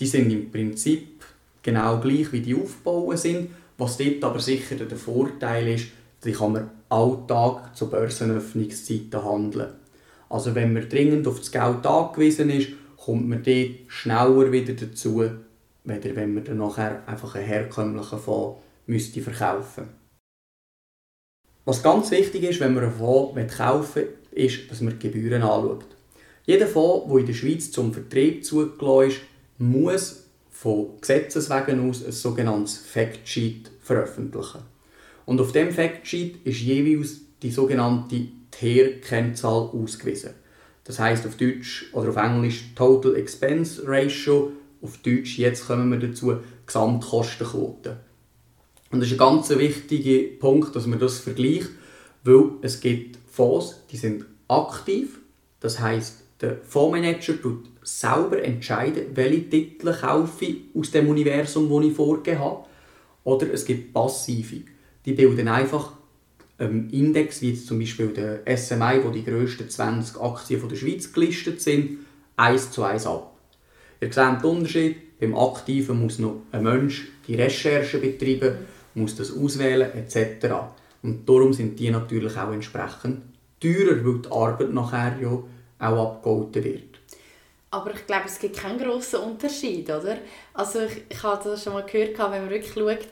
Die sind im Prinzip genau gleich, wie die aufgebaut sind. Was dort aber sicher der Vorteil ist, die kann man alltag zu Börsenöffnungszeiten handeln. Also wenn man dringend auf das Geld angewiesen ist, kommt man dort schneller wieder dazu, wenn man dann nachher einfach einen herkömmlichen Fonds müsste verkaufen Was ganz wichtig ist, wenn man einen Fonds kaufen will, ist, dass man die Gebühren anschaut. Jeder Fonds, der in der Schweiz zum Vertrieb zugelassen ist, muss von Gesetzes wegen aus ein sogenanntes Factsheet veröffentlichen. Und auf dem Factsheet ist jeweils die sogenannte TER-Kennzahl ausgewiesen. Das heißt auf Deutsch oder auf Englisch Total Expense Ratio, auf Deutsch, jetzt kommen wir dazu, Gesamtkostenquote. Und das ist ein ganz wichtiger Punkt, dass man das vergleicht, weil es gibt Fonds, die sind aktiv, das heißt der Fondsmanager tut selber entscheiden, welche Titel kaufe ich aus dem Universum, das ich vorgegeben habe. Oder es gibt passive. Die bilden einfach einen Index, wie jetzt zum Beispiel der SMI, wo die grössten 20 Aktien von der Schweiz gelistet sind, eins zu eins ab. Ihr seht den Unterschied. Beim Aktiven muss noch ein Mensch die Recherche betreiben, muss das auswählen etc. Und darum sind die natürlich auch entsprechend teurer, weil die Arbeit nachher ja auch abgeholten wird. Aber ich glaube, es gibt keinen grossen Unterschied, oder? Also ich, ich habe das schon mal gehört, wenn man wirklich schaut,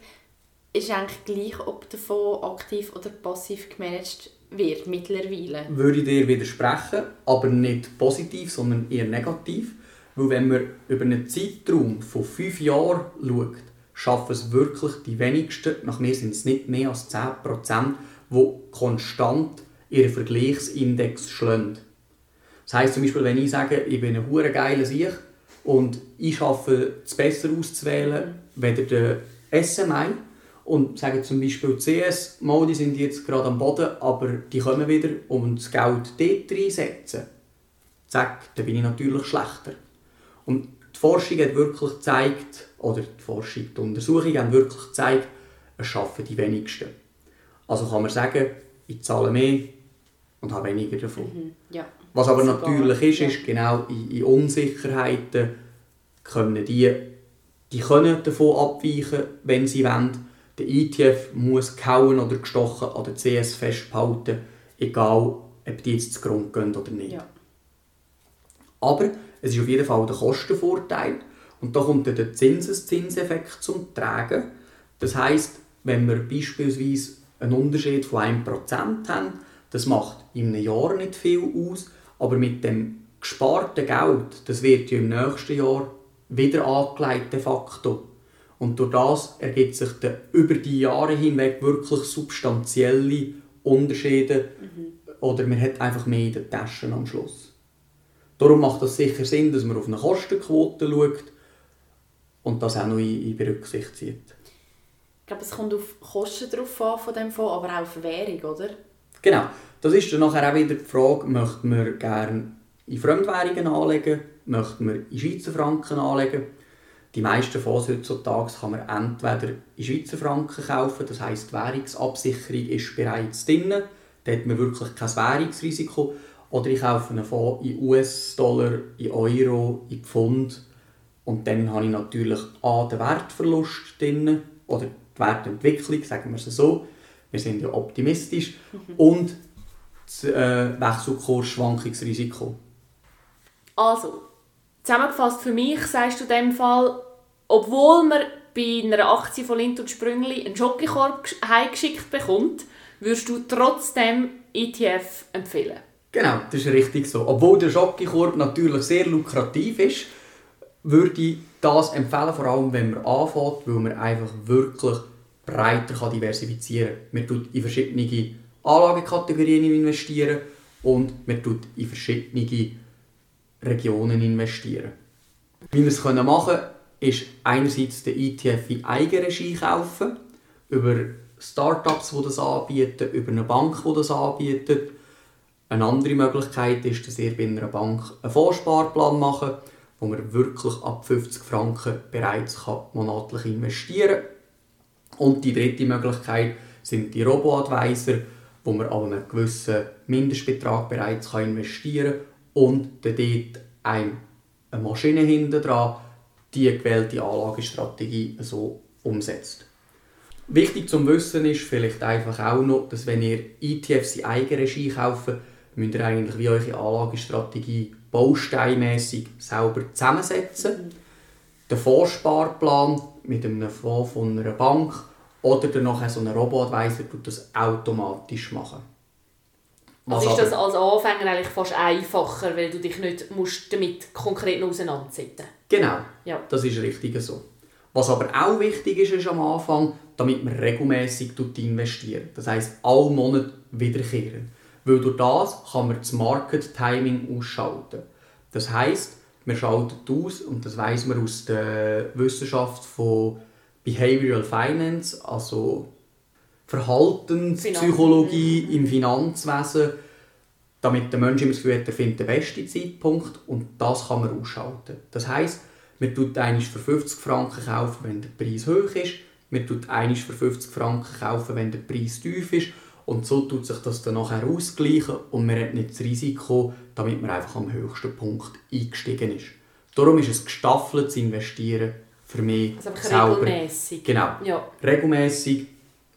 ist eigentlich gleich, ob der Fonds aktiv oder passiv gemanagt wird mittlerweile. Würde ich dir widersprechen, aber nicht positiv, sondern eher negativ. Weil wenn man über einen Zeitraum von fünf Jahren schaut, schaffen es wirklich die wenigsten, nach mir sind es nicht mehr als 10%, die konstant ihren Vergleichsindex schlagen. Das heisst zum Beispiel, wenn ich sage, ich bin ein hure geiler Sieg und ich schaffe es besser auszuwählen, weder der SMI und sage zum Beispiel CS, mal, die sind jetzt gerade am Boden, aber die kommen wieder, um das Geld dort reinsetzen. zack, dann bin ich natürlich schlechter. Und Forschung hat wirklich gezeigt, oder die Forschung, die Untersuchungen haben wirklich gezeigt, es schaffen die wenigsten. Also kann man sagen, ich zahle mehr und habe weniger davon. Mhm. Ja. Was aber Sogar, natürlich ist, ist genau in, in Unsicherheiten können die, die können davon abweichen, wenn sie wollen. Der ETF muss gehauen oder gestochen an der CS festhalten, egal ob die jetzt zugrunde gehen oder nicht. Ja. Aber es ist auf jeden Fall der Kostenvorteil und da kommt dann der Zinseszinseffekt zum Tragen. Das heißt, wenn wir beispielsweise einen Unterschied von 1% haben, das macht in einem Jahr nicht viel aus, aber mit dem gesparten Geld, das wird ja im nächsten Jahr wieder angelegt de facto. Und durch das ergibt sich dann über die Jahre hinweg wirklich substanzielle Unterschiede oder man hat einfach mehr in den Taschen am Schluss. Darum macht es sicher Sinn, dass man auf eine Kostenquote schaut und das auch noch in, in Berücksicht zieht. Ich glaube, es kommt auf Kosten drauf an von dem Fonds, aber auch auf Währung, oder? Genau, das ist dann nachher auch wieder die Frage, möchte man gerne in Fremdwährungen anlegen, möchte man in Schweizer Franken anlegen. Die meisten Fonds heutzutage kann man entweder in Schweizer Franken kaufen, das heisst die Währungsabsicherung ist bereits drin, da hat man wirklich kein Währungsrisiko. Oder ich kaufe einen Fonds in US-Dollar, in Euro, in Pfund und dann habe ich natürlich A, den Wertverlust drin, oder die Wertentwicklung, sagen wir es so. Wir sind ja optimistisch. Und das äh, Wechselkursschwankungsrisiko. Also, zusammengefasst für mich sagst du in dem Fall, obwohl man bei einer Aktie von Lindt und Sprüngli einen Schokikorb gesch- heimgeschickt bekommt, würdest du trotzdem ETF empfehlen. Genau, das ist richtig so. Obwohl der Schokikorb natürlich sehr lukrativ ist, würde ich das empfehlen, vor allem wenn man anfängt, weil man einfach wirklich breiter kann diversifizieren kann. Man tut in verschiedene Anlagekategorien investieren und man tut in verschiedene Regionen investieren. Wie wir es machen können, ist einerseits den ETF in Eigenregie kaufen, über Startups, die das anbieten, über eine Bank, die das anbietet. Eine andere Möglichkeit ist, dass ihr bei einer Bank einen Fondssparplan machen kann, wo man wirklich ab 50 Franken bereits monatlich investieren kann. Und die dritte Möglichkeit sind die Robo-Advisor, wo man an einem gewissen Mindestbetrag bereits investieren kann und dort ein- eine Maschine hinten dran die gewählte Anlagestrategie so umsetzt. Wichtig zum Wissen ist vielleicht einfach auch noch, dass wenn ihr ETFs in Eigenregie kauft, müsst ihr eigentlich wie eure Anlagestrategie bausteinmässig selber zusammensetzen. Der Fondssparplan mit einem Fonds von einer Bank oder dann nachher so ein Robo-Advisor tut das automatisch machen. Also Was ist das als Anfänger eigentlich fast einfacher, weil du dich nicht musst damit konkret auseinandersetzen Genau, Ja. das ist richtig so. Was aber auch wichtig ist, ist am Anfang, damit man regelmäßig investiert. Das heisst, alle Monate wiederkehren. Weil durch das kann man das Market Timing ausschalten. Das heisst, man schaltet aus, und das weiß man aus der Wissenschaft von Behavioral Finance, also Verhaltenspsychologie im Finanzwesen, damit der Mensch immer das Gefühl hat, er findet den besten Zeitpunkt und das kann man ausschalten. Das heisst, man tut einiges für 50 Franken kaufen, wenn der Preis hoch ist, man tut einiges für 50 Franken kaufen, wenn der Preis tief ist und so tut sich das dann nachher ausgleichen und man hat nicht das Risiko, damit man einfach am höchsten Punkt eingestiegen ist. Darum ist es gestaffelt zu investieren für mich Also einfach selber. regelmässig. Genau Ja. regelmäßig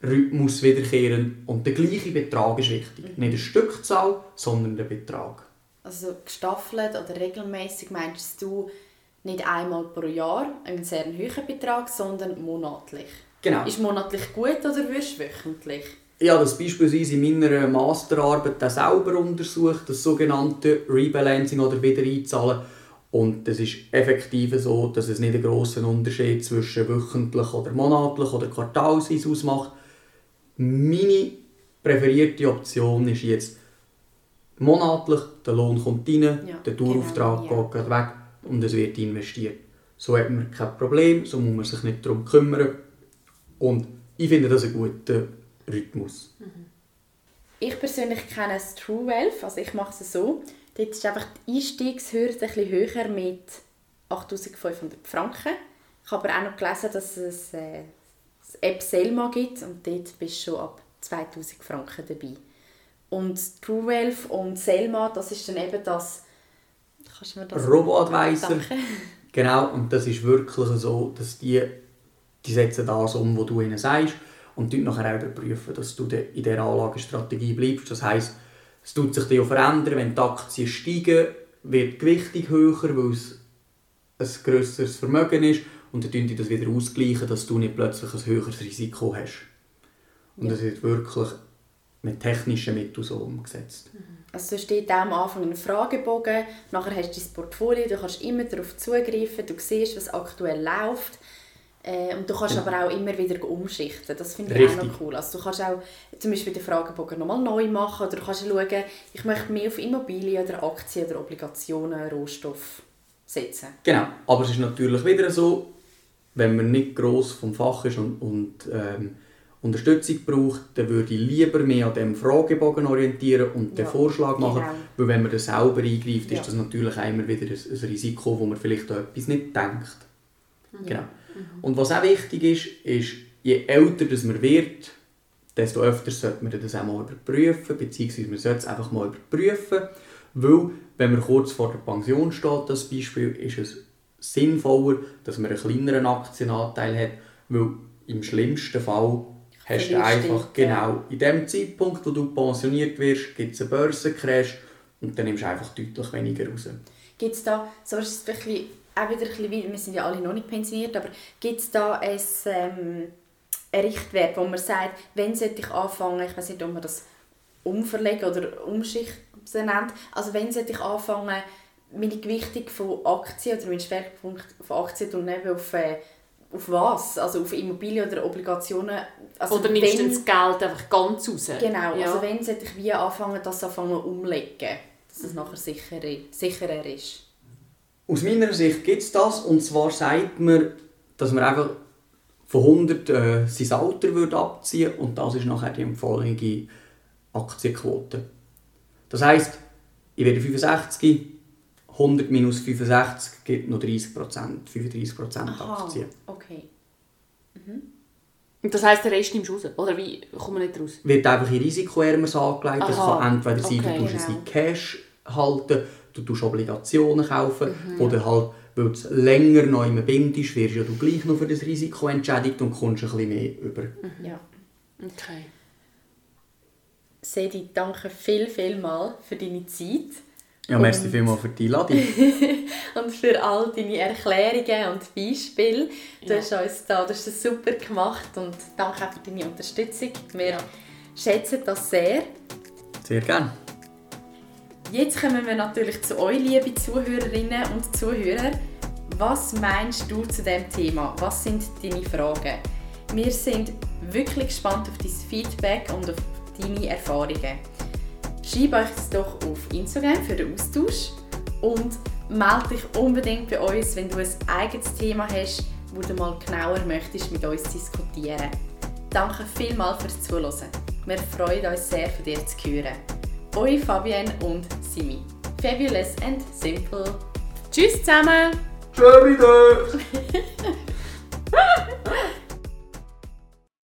Rhythmus wiederkehren und der gleiche Betrag ist wichtig. Nicht eine Stückzahl, sondern der Betrag. Also gestaffelt oder regelmäßig meinst du nicht einmal pro Jahr einen sehr hohen Betrag, sondern monatlich. Genau. Ist monatlich gut oder wirst du wöchentlich? Ich habe das beispielsweise in meiner Masterarbeit auch selber untersucht, das sogenannte Rebalancing oder Wiedereinzahlen. Und es ist effektiv so, dass es nicht einen grossen Unterschied zwischen wöchentlich oder monatlich oder quartalsweise ausmacht. Meine präferierte Option ist jetzt monatlich, der Lohn kommt rein, Ja, der Dauerauftrag genau, ja. geht weg und es wird investiert. So hat man kein Problem, so muss man sich nicht darum kümmern. Und ich finde das einen guten Rhythmus. Ich persönlich kenne das True Wealth, also ich mache es so. Dort ist einfach die Einstiegshürde ein bisschen höher mit 8500 Franken. Ich habe aber auch noch gelesen, dass es äh, das App Selma gibt und dort bist du schon ab 2000 Franken dabei. Und TrueWealth und Selma, das ist dann eben das... Kannst du mir das... Robo-Advisor. Genau, und das ist wirklich so, dass die, die setzen das um, was du ihnen sagst und nachher auch überprüfen, dass du in dieser Anlagestrategie bleibst. Das heisst, es tut sich auch verändern, wenn die Aktien steigen, wird die Gewichtung höher, weil es ein grösseres Vermögen ist und dann tun die das wieder ausgleichen, dass du nicht plötzlich ein höheres Risiko hast. Und ja. das wird wirklich mit technischen Mitteln so umgesetzt. Mhm. Also da steht am Anfang ein Fragebogen, nachher hast du dein Portfolio, du kannst immer darauf zugreifen, du siehst, was aktuell läuft. Äh, und du kannst genau. aber auch immer wieder umschichten. Das finde ich Richtig. auch noch cool. Also du kannst auch zum Beispiel den Fragebogen nochmal neu machen oder du kannst schauen, ich möchte mehr auf Immobilien oder Aktien oder Obligationen, Rohstoff setzen. Genau, aber es ist natürlich wieder so, wenn man nicht gross vom Fach ist und, und ähm, Unterstützung braucht, dann würde ich lieber mehr an dem Fragebogen orientieren und ja, den Vorschlag machen, genau. weil wenn man das selber eingreift, ja. ist das natürlich immer wieder ein, ein Risiko, wo man vielleicht an etwas nicht denkt. Mhm. Genau. Mhm. Und was auch wichtig ist, ist, je älter das man wird, desto öfter sollte man das auch mal überprüfen, beziehungsweise man sollte es einfach mal überprüfen, weil wenn man kurz vor der Pension steht, das Beispiel, ist es sinnvoller, dass man einen kleineren Aktienanteil hat, weil im schlimmsten Fall hast du einfach genau in dem Zeitpunkt, wo du pensioniert wirst, gibt es einen Börsencrash und dann nimmst du einfach deutlich weniger raus. Gibt es da, so ist es ein auch wieder ein bisschen, wir sind ja alle noch nicht pensioniert, aber gibt es da ein, ähm, einen Richtwert, wo man sagt, wenn sollte ich anfangen, ich weiß nicht, ob man das umverlegen oder umschichten nennt, also wenn sollte ich anfangen, meine Gewichtung von Aktien oder meinen Schwerpunkt von Aktien und eben auf, äh, auf was? Also auf Immobilien oder Obligationen? Also oder nimmst wenn, du das Geld einfach ganz raus? Genau, ja. also wenn sollte ich wie anfangen, das anfangen umlegen, dass es nachher sicherer, sicherer ist? Aus meiner Sicht gibt es das, und zwar sagt man, dass man einfach von 100 äh, sein Alter würde abziehen und das ist nachher die empfohlene Aktienquote. Das heisst, ich werde 65, 100 minus 65 gibt noch 30 35% Aktien. okay. Mhm. Und das heisst, der Rest nimmst du raus? Oder wie kommt man nicht raus? Wird einfach in risikoärmeres angelegt. Aha. Das kann entweder sein, okay, du tust genau. es in Cash halten du tust Obligationen kaufen mhm. oder halt, weil du länger noch immer bindest, wirst ja du gleich noch für das Risiko entschädigt und kommst ein bisschen mehr über. Mhm. Ja, okay. Sedi, danke viel, viel mal für deine Zeit. Ja, merci vielmals für die Einladung. und für all deine Erklärungen und Beispiele. Du ja. hast uns da, das hast super gemacht und danke auch für deine Unterstützung. Wir ja. schätzen das sehr. Sehr gerne. Jetzt kommen wir natürlich zu euch, liebe Zuhörerinnen und Zuhörer. Was meinst du zu dem Thema? Was sind deine Fragen? Wir sind wirklich gespannt auf dein Feedback und auf deine Erfahrungen. Schreib euch das doch auf Instagram für den Austausch und melde dich unbedingt bei uns, wenn du ein eigenes Thema hast, wo du mal genauer möchtest mit uns diskutieren. Danke vielmals fürs Zuhören. Wir freuen uns sehr, von dir zu hören eure Fabienne und Simi. Fabulous and simple. Tschüss zusammen! Tschüss! wieder!